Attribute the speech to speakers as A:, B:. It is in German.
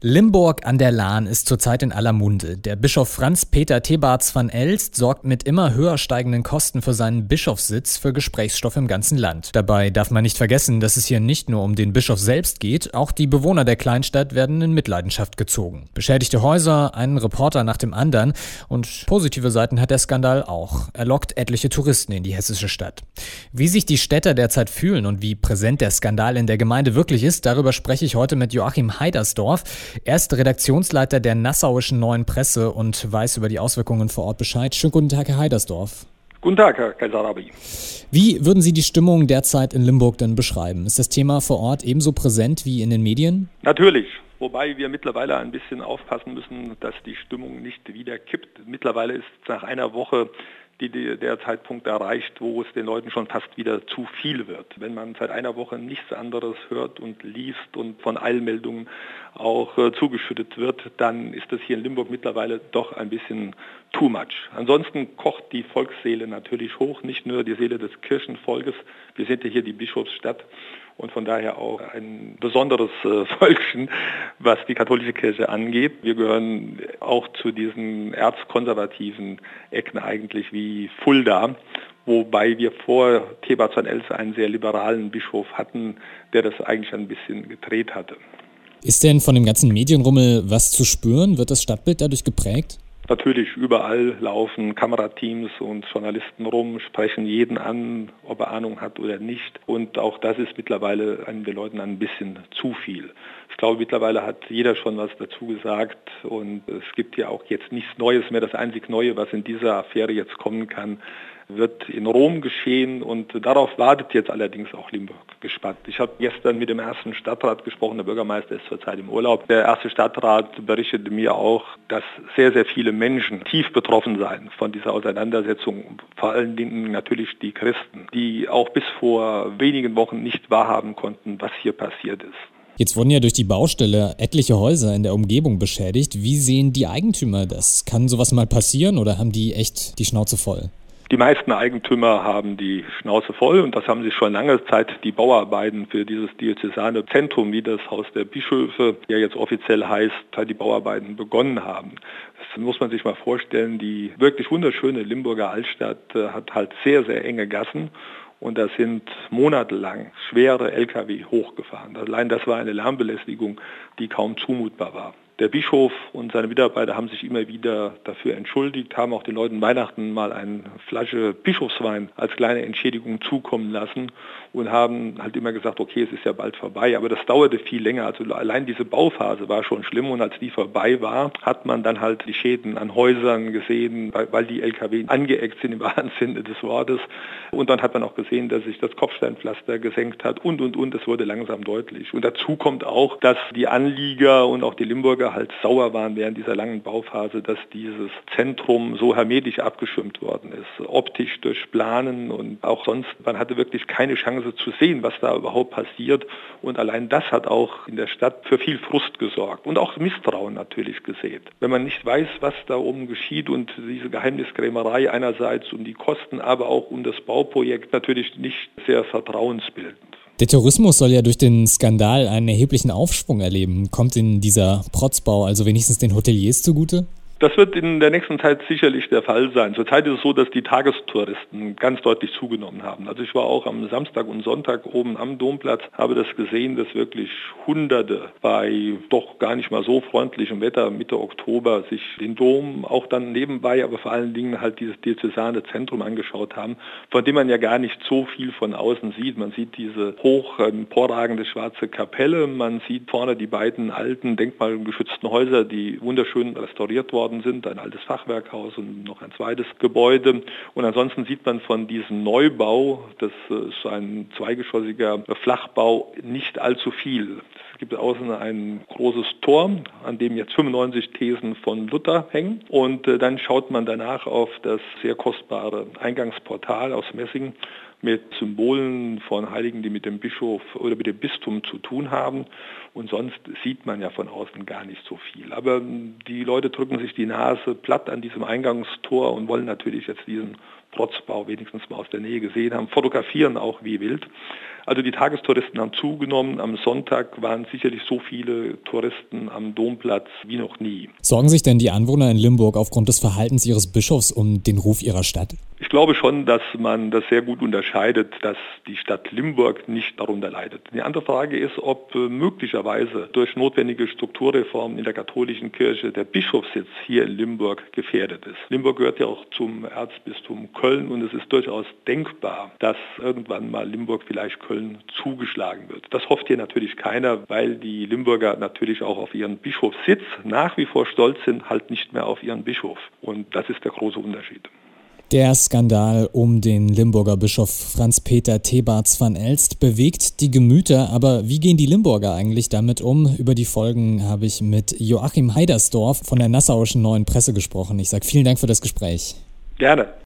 A: Limburg an der Lahn ist zurzeit in aller Munde. Der Bischof Franz Peter Thebarts van Elst sorgt mit immer höher steigenden Kosten für seinen Bischofssitz für Gesprächsstoff im ganzen Land. Dabei darf man nicht vergessen, dass es hier nicht nur um den Bischof selbst geht, auch die Bewohner der Kleinstadt werden in Mitleidenschaft gezogen. Beschädigte Häuser, einen Reporter nach dem anderen und positive Seiten hat der Skandal auch. Er lockt etliche Touristen in die hessische Stadt. Wie sich die Städter derzeit fühlen und wie präsent der Skandal in der Gemeinde wirklich ist, darüber spreche ich heute mit Joachim Heidersdorf. Er ist Redaktionsleiter der Nassauischen Neuen Presse und weiß über die Auswirkungen vor Ort Bescheid. Schönen guten Tag, Herr Heidersdorf.
B: Guten Tag, Herr Kaisarabi.
A: Wie würden Sie die Stimmung derzeit in Limburg denn beschreiben? Ist das Thema vor Ort ebenso präsent wie in den Medien?
B: Natürlich. Wobei wir mittlerweile ein bisschen aufpassen müssen, dass die Stimmung nicht wieder kippt. Mittlerweile ist nach einer Woche die, der Zeitpunkt erreicht, wo es den Leuten schon fast wieder zu viel wird. Wenn man seit einer Woche nichts anderes hört und liest und von Eilmeldungen auch äh, zugeschüttet wird, dann ist das hier in Limburg mittlerweile doch ein bisschen too much. Ansonsten kocht die Volksseele natürlich hoch, nicht nur die Seele des Kirchenvolkes. Wir sind ja hier die Bischofsstadt und von daher auch ein besonderes äh, Völkchen, was die katholische Kirche angeht. Wir gehören auch zu diesen erzkonservativen Ecken eigentlich wie Fulda, wobei wir vor Thebazan Els einen sehr liberalen Bischof hatten, der das eigentlich ein bisschen gedreht hatte.
A: Ist denn von dem ganzen Medienrummel was zu spüren? Wird das Stadtbild dadurch geprägt?
B: Natürlich, überall laufen Kamerateams und Journalisten rum, sprechen jeden an, ob er Ahnung hat oder nicht. Und auch das ist mittlerweile an den Leuten ein bisschen zu viel. Ich glaube, mittlerweile hat jeder schon was dazu gesagt und es gibt ja auch jetzt nichts Neues mehr. Das einzig Neue, was in dieser Affäre jetzt kommen kann, wird in Rom geschehen und darauf wartet jetzt allerdings auch Limburg gespannt. Ich habe gestern mit dem ersten Stadtrat gesprochen, der Bürgermeister ist zurzeit im Urlaub. Der erste Stadtrat berichtete mir auch, dass sehr, sehr viele Menschen tief betroffen seien von dieser Auseinandersetzung, vor allen Dingen natürlich die Christen, die auch bis vor wenigen Wochen nicht wahrhaben konnten, was hier passiert ist.
A: Jetzt wurden ja durch die Baustelle etliche Häuser in der Umgebung beschädigt. Wie sehen die Eigentümer das? Kann sowas mal passieren oder haben die echt die Schnauze voll?
B: Die meisten Eigentümer haben die Schnauze voll und das haben sie schon lange Zeit. Die Bauarbeiten für dieses diözesane Zentrum, wie das Haus der Bischöfe ja jetzt offiziell heißt, die Bauarbeiten begonnen haben. Das muss man sich mal vorstellen. Die wirklich wunderschöne Limburger Altstadt äh, hat halt sehr, sehr enge Gassen und da sind monatelang schwere Lkw hochgefahren. Allein das war eine Lärmbelästigung, die kaum zumutbar war. Der Bischof und seine Mitarbeiter haben sich immer wieder dafür entschuldigt, haben auch den Leuten Weihnachten mal eine Flasche Bischofswein als kleine Entschädigung zukommen lassen und haben halt immer gesagt, okay, es ist ja bald vorbei, aber das dauerte viel länger. Also allein diese Bauphase war schon schlimm und als die vorbei war, hat man dann halt die Schäden an Häusern gesehen, weil, die LKW angeeckt sind im wahren Sinne des Wortes. Und dann hat man auch gesehen, dass sich das Kopfsteinpflaster gesenkt hat und, und, und. Es wurde langsam deutlich. Und dazu kommt auch, dass die Anlieger und auch die Limburger halt sauer waren während dieser langen Bauphase, dass dieses Zentrum so hermetisch abgeschirmt worden ist. Optisch durch Planen und auch sonst. Man hatte wirklich keine Chance zu sehen, was da überhaupt passiert. Und allein das hat auch in der Stadt für viel Frust gesorgt und auch Misstrauen natürlich gesät. Wenn man nicht weiß, was da oben geschieht und diese Geheimniskrämerei einerseits um die Kosten, aber auch um das Bauprojekt natürlich nicht sehr vertrauensbildend.
A: Der Tourismus soll ja durch den Skandal einen erheblichen Aufschwung erleben. Kommt in dieser Protzbau also wenigstens den Hoteliers zugute?
B: Das wird in der nächsten Zeit sicherlich der Fall sein. Zurzeit ist es so, dass die Tagestouristen ganz deutlich zugenommen haben. Also ich war auch am Samstag und Sonntag oben am Domplatz, habe das gesehen, dass wirklich Hunderte bei doch gar nicht mal so freundlichem Wetter Mitte Oktober sich den Dom auch dann nebenbei, aber vor allen Dingen halt dieses diözesane Zentrum angeschaut haben, von dem man ja gar nicht so viel von außen sieht. Man sieht diese hoch emporragende schwarze Kapelle, man sieht vorne die beiden alten denkmalgeschützten Häuser, die wunderschön restauriert worden worden sind, ein altes Fachwerkhaus und noch ein zweites Gebäude. Und ansonsten sieht man von diesem Neubau, das ist ein zweigeschossiger Flachbau, nicht allzu viel. Es gibt außen ein großes Tor, an dem jetzt 95 Thesen von Luther hängen. Und äh, dann schaut man danach auf das sehr kostbare Eingangsportal aus Messing mit Symbolen von Heiligen, die mit dem Bischof oder mit dem Bistum zu tun haben. Und sonst sieht man ja von außen gar nicht so viel. Aber die Leute drücken sich die Nase platt an diesem Eingangstor und wollen natürlich jetzt diesen Protzbau wenigstens mal aus der Nähe gesehen haben, fotografieren auch wie wild. Also die Tagestouristen haben zugenommen. Am Sonntag waren sicherlich so viele Touristen am Domplatz wie noch nie.
A: Sorgen sich denn die Anwohner in Limburg aufgrund des Verhaltens ihres Bischofs um den Ruf ihrer Stadt?
B: Ich glaube schon, dass man das sehr gut unterscheidet, dass die Stadt Limburg nicht darunter leidet. Die andere Frage ist, ob äh, möglicherweise durch notwendige Strukturreformen in der katholischen Kirche der Bischofssitz hier in Limburg gefährdet ist. Limburg gehört ja auch zum Erzbistum Köln und es ist durchaus denkbar, dass irgendwann mal Limburg vielleicht Köln zugeschlagen wird. Das hofft hier natürlich keiner, weil die Limburger natürlich auch auf ihren Bischofssitz nach wie vor stolz sind, halt nicht mehr auf ihren Bischof. Und das ist der große Unterschied.
A: Der Skandal um den Limburger Bischof Franz-Peter Thebarts van Elst bewegt die Gemüter, aber wie gehen die Limburger eigentlich damit um? Über die Folgen habe ich mit Joachim Heidersdorf von der Nassauischen Neuen Presse gesprochen. Ich sage vielen Dank für das Gespräch.
B: Gerne.